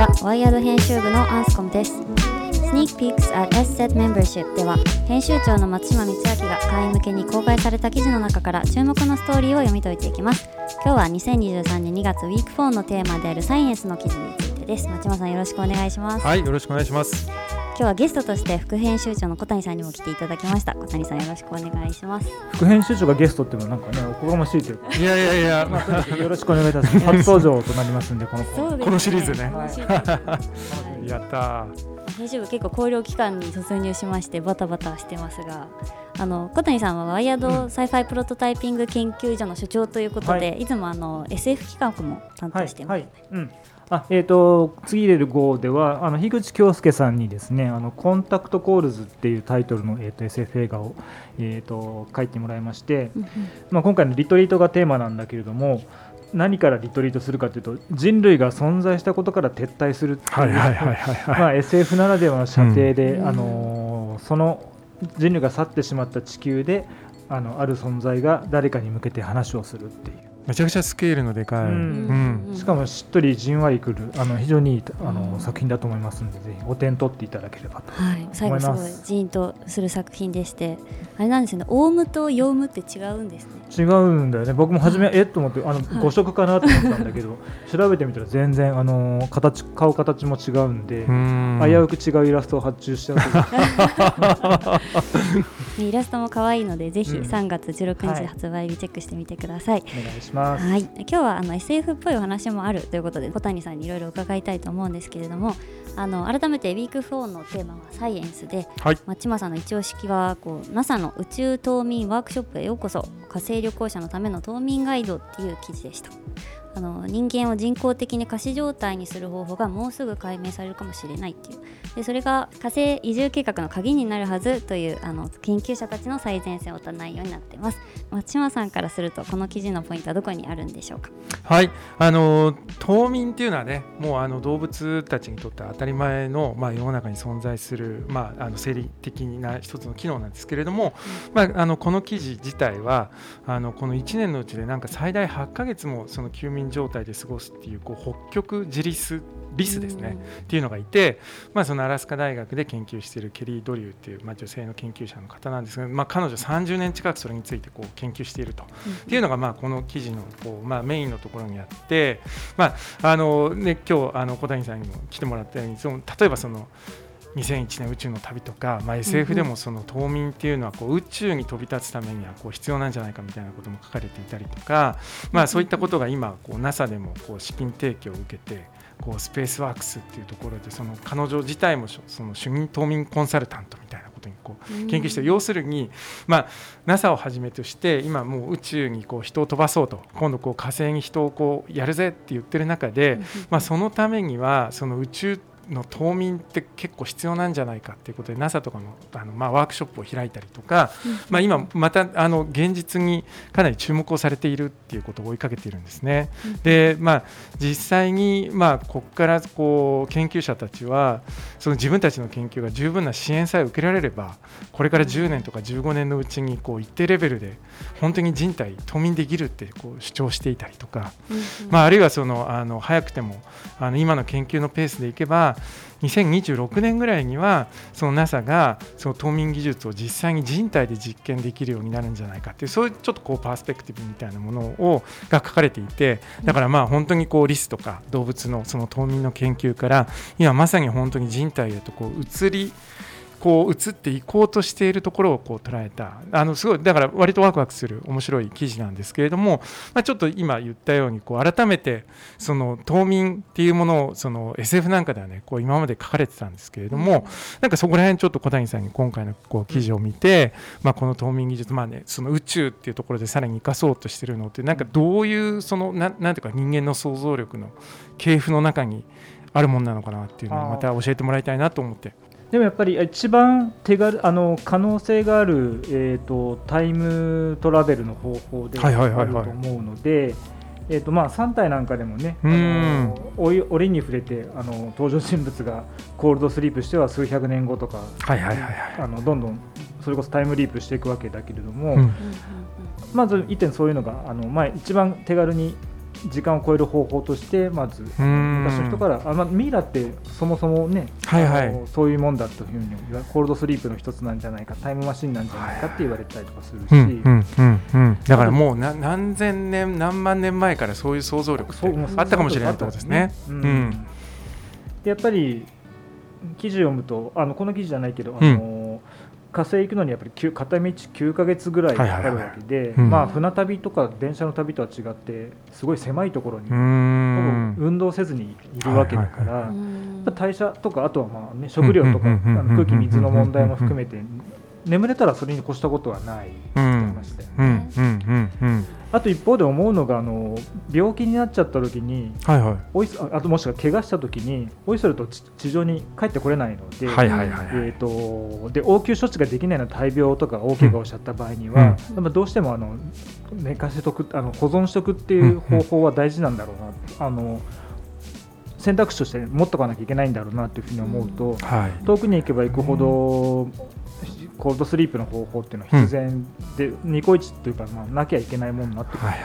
はワイヤード編集部のアンスコムです。Sneak Peeks at SSET Membership では編集長の松島光明が会員向けに公開された記事の中から注目のストーリーを読み解いていきます。今日は2023年2月ウィーク4のテーマであるサイエンスの記事についてです。松島さんよろしくお願いします。はいよろしくお願いします。日はゲストとして副編集長の小谷さんにも来ていただきました。小谷さんよろしくお願いします。副編集長がゲストっていうのはなんかねおこがましいというかいやいやいや、まあ、よろしくお願いいたします。初登場となりますんでこのですね。このシリーズねこのシリーズやった編集部結構考慮期間に突入しましてバタバタしてますがあの小谷さんはワイヤードサイファイプロトタイピング研究所の所長ということで、はい。い、つもあの SF 企画も担当してます、はい。はい。うんあえー、と次入れる号ではあの樋口京介さんにですね「あのコンタクトコールズ」っていうタイトルの、えー、と SF 映画を、えー、と書いてもらいまして、うんうん。まあ、今回のリトリートがテーマなんだけれども何からリトリートするかというと人類が存在したことから撤退するっていうはいはいはいはいはい。まあ、SF ならではの射程で、うん。あのーその人類が去ってしまった地球であのある存在が誰かに向けて話をするっていうめちゃくちゃスケールのでかい、うん。うん。しかもしっとりじんわりくるあの非常にいいあの、うん。作品だと思いますのでぜひお点取っていただければと。はい、最後すごい思いますジーンとする作品でしてあれなんですよね。オウムとヨウムって違うんですね。違うんだよね。僕も初めえっと思ってあのはい。誤色かなと思ったんだけど 調べてみたら全然あの形顔形も違うんで、うん。危うく違うイラストを発注しちゃう イラストも可愛いのでぜひうん。3月16はい。日発売日チェックしてみてください、お願いします。はい、今日はあの SF っぽいお話もあるということで小谷さんにいろいろ伺いたいと思うんですけれどもあの改めてウィーク4のテーマはサイエンスで、はい。松島さんの一押しはこう NASA の宇宙冬眠ワークショップへようこそ火星旅行者のための冬眠ガイドっていう記事でしたあの人間を人工的に仮死状態にする方法がもうすぐ解明されるかもしれないっていう。でそれが火星移住計画の鍵になるはずというあの研究者たちの最前線をた内容になっています。松島さんからするとこの記事のポイントはどこにあるんでしょうか？はい。あの冬眠っていうのはねもうあの動物たちにとっては当たり前の、まあ、世の中に存在する、まあ、あの生理的な一つの機能なんですけれども、まあ、あのこの記事自体はあのこの1年のうちでなんか最大8ヶ月もその休眠状態で過ごすっていうこう北極自リスリスですね、っていうのがいて、まあ、そのアラスカ大学で研究しているケリー・ドリューっていう、まあ、女性の研究者の方なんですが、まあ、彼女30年近くそれについてこう研究していると。っていうのがまあこの記事のこうまあメインのところにあって、まああのね、今日あの小谷さんにも来てもらったようにその例えばその2001年宇宙の旅とか、まあ、SF でもその冬眠っていうのはこう宇宙に飛び立つためにはこう必要なんじゃないかみたいなことも書かれていたりとか、まあ、そういったことが今こう NASA でもこう資金提供を受けてこうスペースワークスっていうところでその彼女自体もその主任冬眠コンサルタントみたいなことにこう研究して要するに、まあ、NASA をはじめとして今もう宇宙にこう人を飛ばそうと今度こう火星に人をこうやるぜって言ってる中で、まあ、そのためにはその宇宙の冬眠って結構必要なんじゃないかっていうことで NASA とかのあの、まあ、ワークショップを開いたりとか、まあ、今またあの現実にかなり注目をされているっていうことを追いかけているんですね。でまあ、実際に、まあ、ここからこう研究者たちはその自分たちの研究が十分な支援さえ受けられればこれから10年とか15年のうちにこう一定レベルで本当に人体冬眠できるってこう主張していたりとか、まあ、あるいはそのあの早くてもあの今の研究のペースでいけば2026年ぐらいにはその NASA がその冬眠技術を実際に人体で実験できるようになるんじゃないかっていうそういうちょっとこうパースペクティブみたいなものをが書かれていてだからまあ本当にこうリスとか動物のその冬眠の研究から今まさに本当に人体へとこう移りこう移っていこうとしているところをこう捉えたあのすごいだから割とワクワクする面白い記事なんですけれども、まあ、ちょっと今言ったようにこう改めてその冬眠っていうものをその SF なんかではねこう今まで書かれてたんですけれどもなんかそこら辺ちょっと小谷さんに今回のこう記事を見て、まあ、この冬眠技術まあねその宇宙っていうところでさらに生かそうとしてるのってなんかどういうそのななんていうか人間の想像力の系譜の中にあるものなのかなっていうのをまた教えてもらいたいなと思って。でもやっぱり一番手軽あの可能性がある、えー、とタイムトラベルの方法ではいあるとはいはい。はい思うので、えーとまあ、3体なんかでもね、あうん。の折折に触れてあの登場人物がコールドスリープしては数百年後とか、はいはいはいはい。あのどんどんそれこそタイムリープしていくわけだけれども、うん。まず一点そういうのがあの、まあ、一番手軽に時間を超える方法としてまずうん。昔の人からあ、まあ、ミイラってそもそもね、はいはい。そういうもんだというふうにコールドスリープの一つなんじゃないかタイムマシンなんじゃないかって言われたりとかするし、うんうんうんうん、だからもうな何千年何万年前からそういう想像力あったかもしれないってことですね。ううん。ん。でやっぱり記事読むとあのこの記事じゃないけど、あの火星行くのにやっぱり片道9か月ぐらいかかるわけで、うん。まあ、船旅とか電車の旅とは違ってすごい狭いところに、運動せずにいるわけだから、代謝とかあとはまあ、ね、食料とかあの空気水の問題も含めて眠れたらそれに越したことはないあと一方で思うのがあの病気になっちゃった時にはいはい。おいそああともしくは怪我した時においそれと地地上に帰ってこれないので、はいはいはいはい。えー、とで応急処置ができないのは大病とか大怪我をしちゃった場合には、やっぱどうしてもあの寝かせとくあの保存しとくっていう方法は大事なんだろうな、あの選択肢として持っとかなきゃいけないんだろうなというふうに思うと、はい。遠くに行けば行くほど、コールドスリープの方法っていうのは必然で、ニコイチというか、まあ、なきゃいけないものになってくかなっ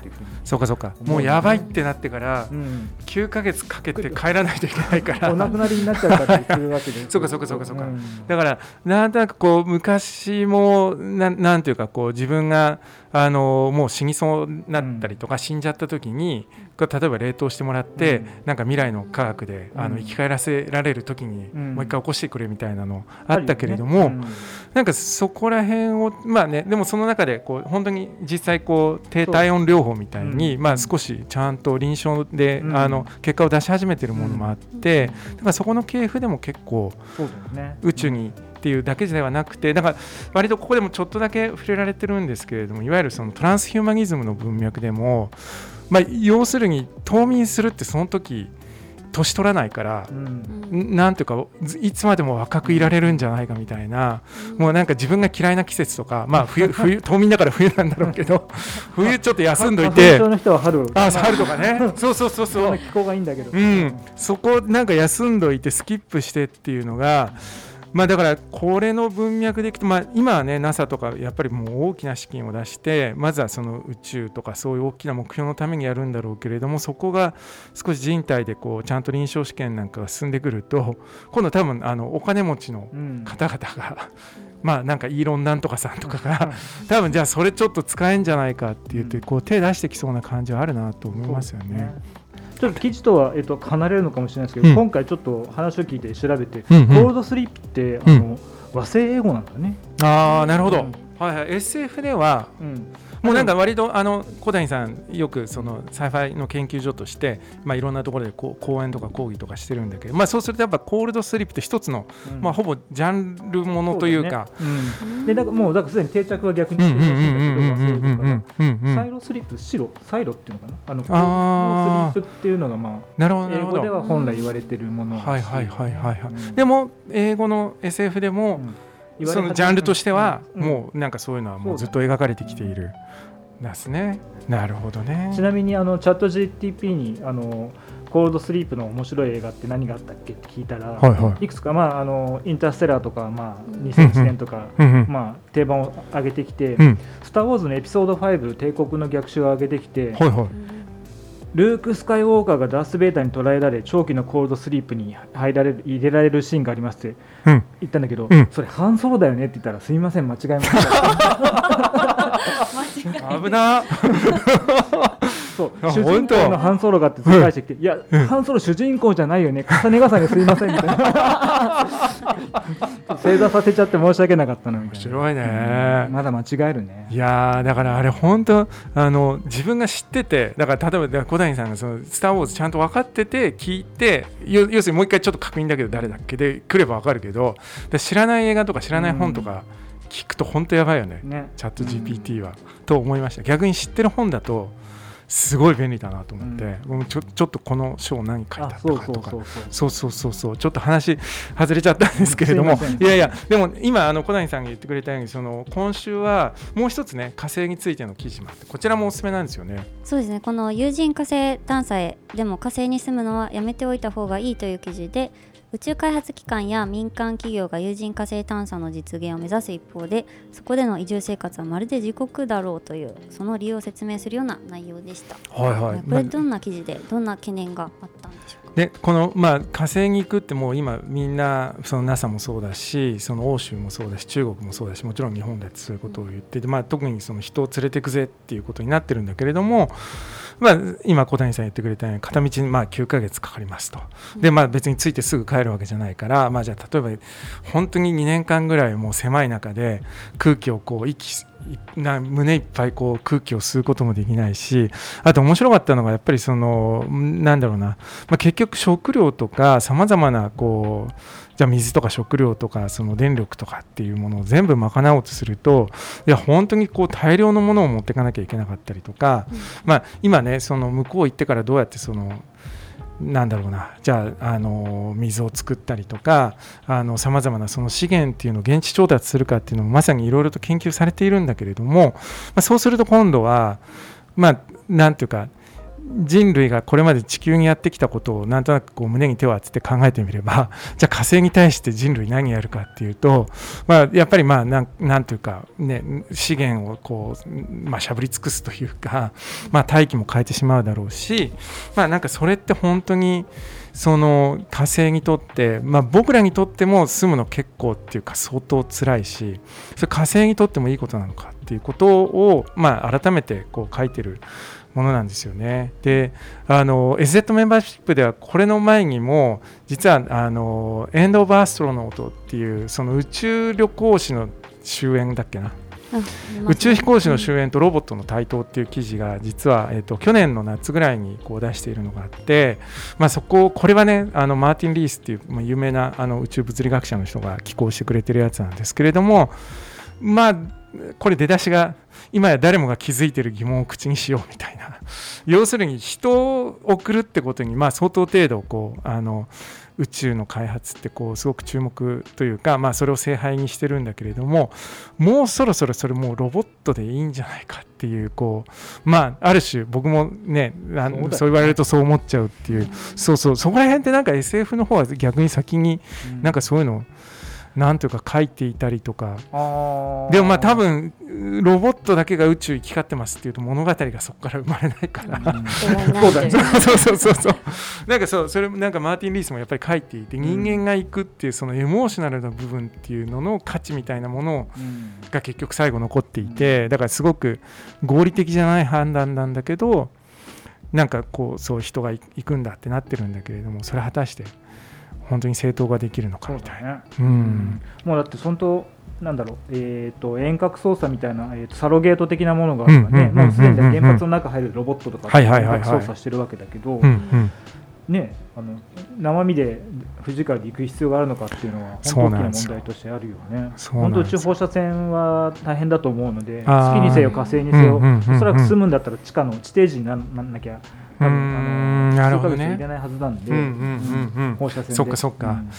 ていうふうに。そうかそうか。もうやばいってなってからうん9ヶ月かけて帰らないといけないかお亡くらなりになっちゃったりするわけで そうかそうかそうかそうか。ん。だからなんとなくこう昔もなんなんていうかこう自分があのもう死にそうになったりとか死んじゃった時に、例えば冷凍してもらって、うん。なんか未来の科学で、あうん。の生き返らせられる時に、うん。もう一回起こしてくれみたいなのあったけれども、うんなんかそこら辺をまあねでもその中でこう本当に実際こう低体温療法みたいに、うん。まあ少しちゃんと臨床で、うん。あの結果を出し始めてるものもあって、だからそこの系譜でも結構ね。宇宙にっていうだけではなくてだから割とここでもちょっとだけ触れられてるんですけれどもいわゆるそのトランスヒューマニズムの文脈でも、まあ、要するに冬眠するってその時年取らないからう。ん。んなんていうかずいつまでも若くいられるんじゃないかみたいなもうなんか自分が嫌いな季節とかまあ冬 冬冬眠だから冬なんだろうけど 冬ちょっと休んどいて春あ春とかね。そうそうそうそう。気候がいいんだけど。うん、そこなんか休んどいてスキップしてっていうのが、まあ、だからこれの文脈でいくと、まあ、今はね NASA とかやっぱりもう大きな資金を出してまずはその宇宙とかそういう大きな目標のためにやるんだろうけれどもそこが少し人体でこうちゃんと臨床試験なんかが進んでくると今度多分あのお金持ちのうん。方々が まあなんかイーロンなんとかさんとかが 多分じゃあそれちょっと使えんじゃないかって言ってこう手出してきそうな感じはあるなと思いますよね。ちょっと記事とは、えっと、離れるのかもしれないですけど、うん。今回ちょっと話を聞いて調べて、うんうん。コールドスリープってあの、和製英語なんだね。ああなるほど、うん。はいはい、SF ではうんもうなんか割とあの小谷さんよくその Sci-Fi の研究所として、まあ、いろんなところでこう講演とか講義とかしてるんだけど、まあ、そうするとやっぱコールドスリープって一つの、うん。まあ、ほぼジャンルものというか。そうだね。うん。でだからもうだからすでに定着は逆にサイロスリープ白サイロっていうのかな？あのコあー。ールドスリープっていうのがまあなるほど。英語では本来言われてるものらしはいはいはいはいはい。うん。でも英語の SF でも、うん。そのジャンルとしては、うん。もうなんかそういうのはもうずっと描かれてきているですね。なるほどね。ちなみにあのチャット GTP にあのコールドスリープの面白い映画って何があったっけって聞いたら、はいはい。いくつか、まあ、あのインターステラーとか、まあ、2001年とか、うんうんまあ、定番を上げてきて、うん。スター・ウォーズのエピソード5帝国の逆襲を上げてきて、はいはい。ルーク・スカイウォーカーがダース・ベイダーに捕らえられ長期のコールドスリープに入られる入れられるシーンがありますってうん。言ったんだけど、うん。それ半ソロだよねって言ったらすみません間違えました 危な。そう。あ主人公の半ソロがって返して。きて、いや、半ソロ主人公じゃないよね。重ね重ねすいませんみたいな。正座させちゃって申し訳なかったのみたいな。面白いね。うん。まだ間違えるね。いやーだからあれ本当あの自分が知っててだから例えば小谷さんがその「スター・ウォーズ」ちゃんと分かってて聞いてよ要するにもう一回ちょっと確認だけど誰だっけで来れば分かるけどで知らない映画とか知らない本とか聞くと本当やばいよね、ね。チャット GPT は、と思いました。逆に知ってる本だとすごい便利だなと思って、僕もちょちょっとこの章何書いてあったあそうかとかそうそうそう。そうそうそうそう。ちょっと話外れちゃったんですけれども。すいやいやでも今あの小谷さんが言ってくれたようにその今週はもう一つね火星についての記事もあってこちらもおすすめなんですよね。そうですね。この有人火星探査へでも火星に住むのはやめておいた方がいいという記事で宇宙開発機関や民間企業が有人火星探査の実現を目指す一方でそこでの移住生活はまるで地獄だろうというその理由を説明するような内容でした。はいはいこれどんな記事でどんな懸念があったんでしょうか？でこの、まあ、火星に行くってもう今みんなその NASA もそうだしその欧州もそうだし中国もそうだしもちろん日本だってそういうことを言ってて、まあ、特にその人を連れてくぜっていうことになってるんだけれども、まあ、今小谷さん言ってくれたように片道にまあ9ヶ月かかりますと。で、まあ、別に着いてすぐ帰るわけじゃないから、まあ、じゃあ例えば本当に2年間ぐらいもう狭い中で空気をこう息な胸いっぱいこう空気を吸うこともできないしあと面白かったのがやっぱりそのなんだろうな、まあ、結局食料とかさまざまなこうじゃあ水とか食料とかその電力とかっていうものを全部賄おうとするといや本当にこう大量のものを持っていかなきゃいけなかったりとか、まあ、今ねその向こう行ってからどうやってそのなんだろうな。じゃああの水を作ったりとかさまざまなその資源っていうのを現地調達するかっていうのもまさにいろいろと研究されているんだけれども、まあ、そうすると今度はまあなんていうか人類がこれまで地球にやってきたことをなんとなくこう胸に手を当てて考えてみれば じゃあ火星に対して人類何やるかっていうと、まあ、やっぱりまあなんなんというか、ね、資源をこう、まあ、しゃぶり尽くすというか、まあ、大気も変えてしまうだろうし、まあ、なんかそれって本当にその火星にとって、まあ、僕らにとっても住むの結構っていうか相当辛いしそれ火星にとってもいいことなのかっていうことを、まあ、改めてこう書いてるものなんですよね。で、あの SZ メンバーシップではこれの前にも実はあのエンド・オブ・アストロノートっていうその宇宙旅行士の終焉だっけな。宇宙飛行士の終焉とロボットの台頭っていう記事が実は、えーと、去年の夏ぐらいにこう出しているのがあって、まあ、そここれはねあのマーティン・リースっていう、まあ、有名なあの宇宙物理学者の人が寄稿してくれてるやつなんですけれどもまあこれ出だしが今や誰もが気づいてる疑問を口にしようみたいな。要するに人を送るってことにまあ相当程度こうあの宇宙の開発ってこうすごく注目というか、まあ、それを聖杯にしてるんだけれどももうそろそろそれもうロボットでいいんじゃないかっていうこうまあある種僕もねあそう,、そう言われるとそう思っちゃうっていう、そうそう。そこら辺ってなんか SF の方は逆に先になんかそういうのをなんというか書いていたりとか。でもまあ多分ロボットだけが宇宙行き交ってますっていうと物語がそこから生まれないから、うん、そうだそうそうそうそうなんかそうそれなんかマーティン・リースもやっぱり書いていて人間が行くっていうそのエモーショナルな部分っていうのの価値みたいなものが結局最後残っていてだからすごく合理的じゃない判断なんだけどなんかこうそう人が行くんだってなってるんだけれどもそれ果たして本当に正当ができるのかみたいな。う、ね、ん、もうだって本当なんだろう、えーと、遠隔操作みたいな、えーと、サロゲート的なものがあるからね、もうすでに原発の中入るロボットとか遠隔操作してるわけだけど、ね、あの生身で富士から行く必要があるのかっていうのは、本当大きな問題としてあるよね。本当、宇宙放射線は大変だと思うので、月にせよ、火星にせよ、おそらく住むんだったら地下の地底時にならなきゃ。多分あの数ヶ月入れないはずなんで、放射線そっかそっか、うん、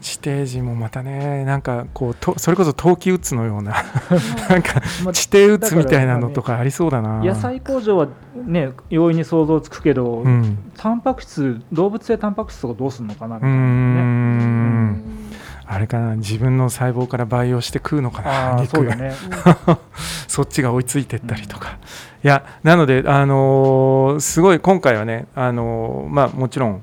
地底人もまたねなんかこうとそれこそ冬季うつのような なんか地底うつみたいなのとかありそうだな、ね、野菜工場はね容易に想像つくけど、うん、タンパク質動物性タンパク質とかどうするのかなみたいなね、うんあれかな自分の細胞から培養して食うのかな肉。そね。そっちが追いついてったりとか、いやなので、あのー、すごい今回はね、あのー、まあ、もちろん、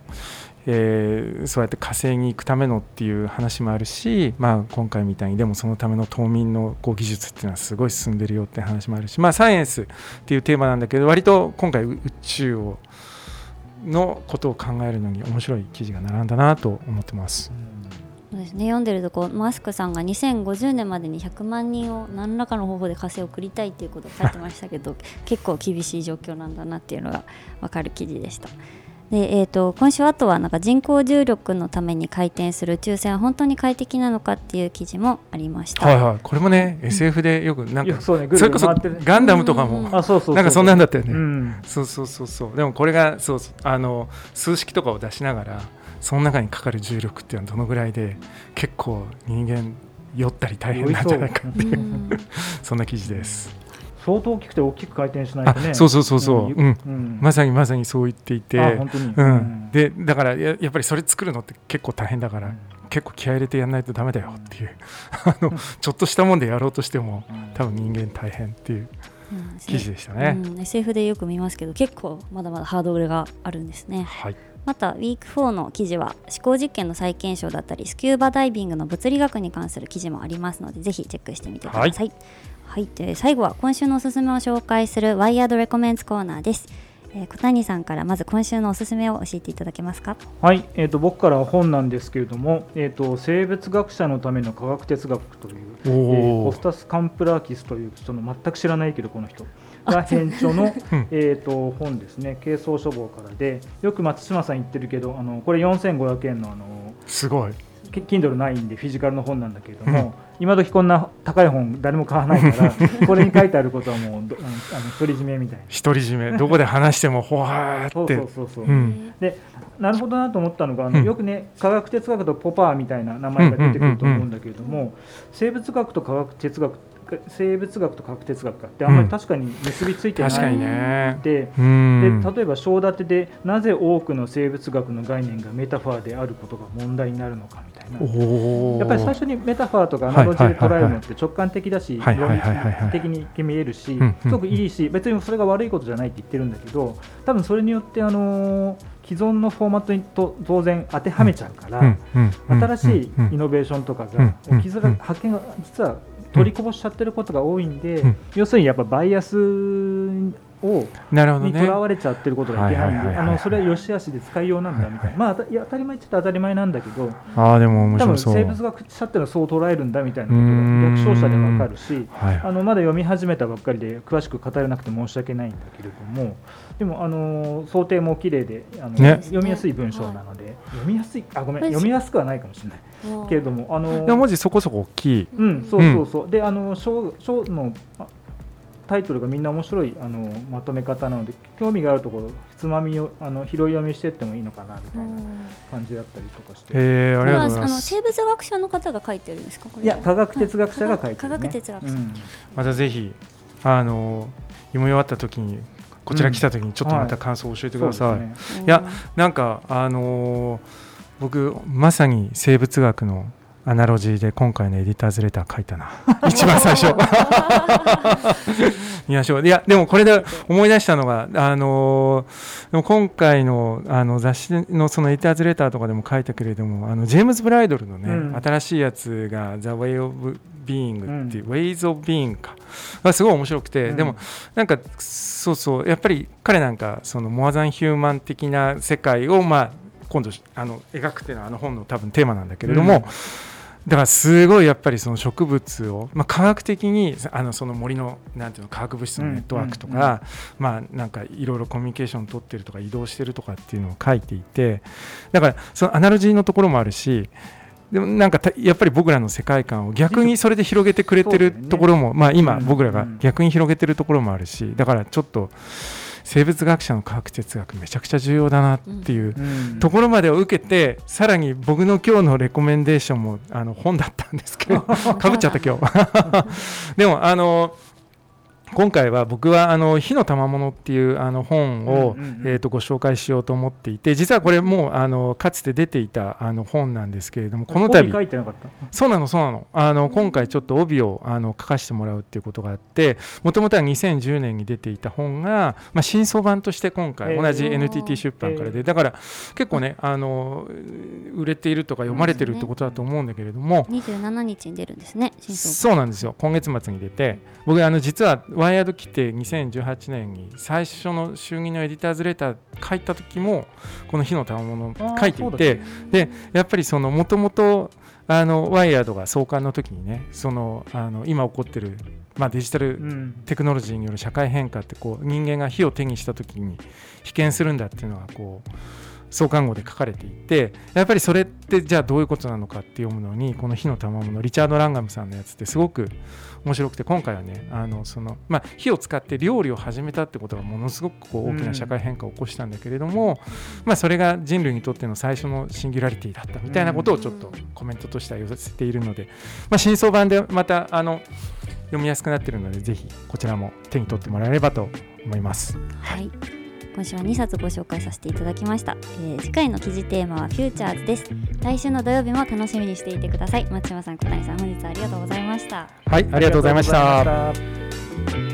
えー、そうやって火星に行くためのっていう話もあるし、まあ、今回みたいにでもそのための冬眠のこう技術っていうのはすごい進んでるよって話もあるし、まあ、サイエンスっていうテーマなんだけど割と今回宇宙をのことを考えるのに面白い記事が並んだなと思ってます。そうですね、読んでるとこうマスクさんが2050年までに100万人を何らかの方法で火星を送りたいっていうことを書いてましたけど 結構厳しい状況なんだなっていうのが分かる記事でした。でえーと、今週あとはなんか人工重力のために回転する宇宙船は本当に快適なのかっていう記事もありました。はいはい、これもね、うん、SF でよくなんかそう、ね、それこそガンダムとかも、うん、あそうそうなんかそんなんだったよね、うん、そうそうそうそう。でもこれがそうあの数式とかを出しながらその中にかかる重力っていうのはどのぐらいで結構人間酔ったり大変なんじゃないかっていう そんな記事です。相当大きくて大きく回転しないとね。あそうそうそうそう、うん。うん。まさにまさにそう言っていて。うん、でだからややっぱりそれ作るのって結構大変だから、うん。結構気合い入れてやらないとダメだよっていうあのちょっとしたもんでやろうとしても多分人間大変っていううん記事でしたね。うん、SF でよく見ますけど結構まだまだハードルがあるんですね。はい、またウィーク4の記事は思考実験の再検証だったりスキューバダイビングの物理学に関する記事もありますのでぜひチェックしてみてください。はい、で最後は今週のおすすめを紹介するワイヤードレコメンツコーナーです。えー小谷さんからまず今週のおすすめを教えていただけますか？はい、えー、と僕からは本なんですけれども、えー、と生物学者のための科学哲学という、えースタス・カンプラーキスという人の全く知らないけどこの人が編著の、うん。えー、と本ですね。軽装書房からでよく松島さん言ってるけどあのこれ4500円のあのすごい。キ Kindle ないんでフィジカルの本なんだけれども、今時こんな高い本誰も買わないから これに書いてあることはもうどあの独り占めみたいな。独り占め。どこで話してもほわーって。そうそうそう、う。ん。でなるほどなと思ったのがあの、うん。よくね科学哲学とポパーみたいな名前が出てくると思うんだけれども、生物学と科学哲学生物学と科学哲学かってあんまり確かに結びついてない確かにね。でうん。で例えば章立てでなぜ多くの生物学の概念がメタファーであることが問題になるのかみたいな。やっぱり最初にメタファーとかアナロジーで捉えるのって直感的だし論理的に見えるしうん。すごくいいし別にそれが悪いことじゃないって言ってるんだけど多分それによってあのー既存のフォーマットにと当然当てはめちゃうから、新しいうん。イノベーションとかうん。が起き発見が実は取りこぼしちゃってることが多いんで、うん。要するにやっぱバイアスをなるほどね。にとらわれちゃってることがいけないんはいはいはいはい。であのそれは良し悪しで使いようなんだみたいな、まあ当たいや当たり前っちゃ当たり前なんだけどああでも面多分白そう。生物学者っていうのはそう捉えるんだみたいなことが略称者でわかるしはい。あのまだ読み始めたばっかりで詳しく語れなくて申し訳ないんだけれどもでもあの想定も綺麗であの、ね。読みやすい文章なので、読みやすいあごめん読みやすくはないかもしれないけれどもあのでも文字そこそこ大きい。うんそうそうそう、であの章章のあタイトルがみんな面白いあのまとめ方なので興味があるところつまみをあの拾い読みしていってもいいのかなみたいな感じだったりとかして。えー、ありこれはあがとうございます。の生物学者の方が書いてるんですかこれ。いや科学哲学者が書いてる、ね、科学哲学者。うん。またぜひあの読み終わった時にこちら来た時にちょっとまた感想を教えてください、そうですね。いやなんかあのー僕まさに生物学のアナロジーで今回のエディターズレター書いたな。一番最初。見ましょう。いやでもこれで思い出したのがあのーでも今回のあの雑誌のそのエディターズレターとかでも書いたけれどもあのジェームズ・ブライドルのね、うん。新しいやつが「The Way of Being」っていう、Ways of Being か。がすごい面白くて、うん。でもなんかそうそうやっぱり彼なんかそのモアザンヒューマン的な世界をまあ今度あの描くっていうのはあの本の多分テーマなんだけれども、うん。だからすごいやっぱりその植物を、まあ、科学的にあのその森のなんていうの化学物質のネットワークとか、まあなんかいろいろコミュニケーション取ってるとか移動してるとかっていうのを書いていてだからそのアナロジーのところもあるしでもなんかたやっぱり僕らの世界観を逆にそれで広げてくれてるところも、まあ今うん。僕らが逆に広げてるところもあるしだからちょっと生物学者の科学哲学めちゃくちゃ重要だなっていううん。ところまでを受けてさらに僕の今日のレコメンデーションもあの本だったんですけど かぶっちゃった今日。でもあの今回は僕はあの火の賜物っていうあの本を、えー、とご紹介しようと思っていて実はこれもうあのかつて出ていたあの本なんですけれどもこの度。帯書いてなかった？そうなのそうなの。あの今回ちょっと帯をあの書かせてもらうっていうことがあってもともとは2010年に出ていた本が、まあ、新装版として今回同じ NTT 出版からでだから結構ねあの売れているとか読まれてるってことだと思うんだけれども、27日に出るんですね新装そうなんですよ。今月末に出て。僕あの実はワイヤード来て2018年に最初の衆議のエディターズレター書いた時もこの火の賜物を書いていてでやっぱりそのもともとあのワイヤードが創刊の時にねそのあの今起こってる、まあ、デジタルうん。テクノロジーによる社会変化ってこう人間が火を手にした時に被験するんだっていうのがこう創刊号で書かれていてやっぱりそれってじゃあどういうことなのかって読むのにこの火の賜物リチャード・ランガムさんのやつってすごく面白くて今回はねあのその、まあ、火を使って料理を始めたってことがものすごくこう大きな社会変化を起こしたんだけれども、まあ、それが人類にとっての最初のシンギュラリティだったみたいなことをちょっとコメントとしては寄せているので、まあ、新装版でまたあの読みやすくなっているのでぜひこちらも手に取ってもらえればと思います。はい今週は2冊ご紹介させていただきました、えー次回の記事テーマはフューチャーズです。来週の土曜日も楽しみにしていてください。松島さん小谷さん本日はありがとうございました。はい、ありがとうございました。ありがとうございました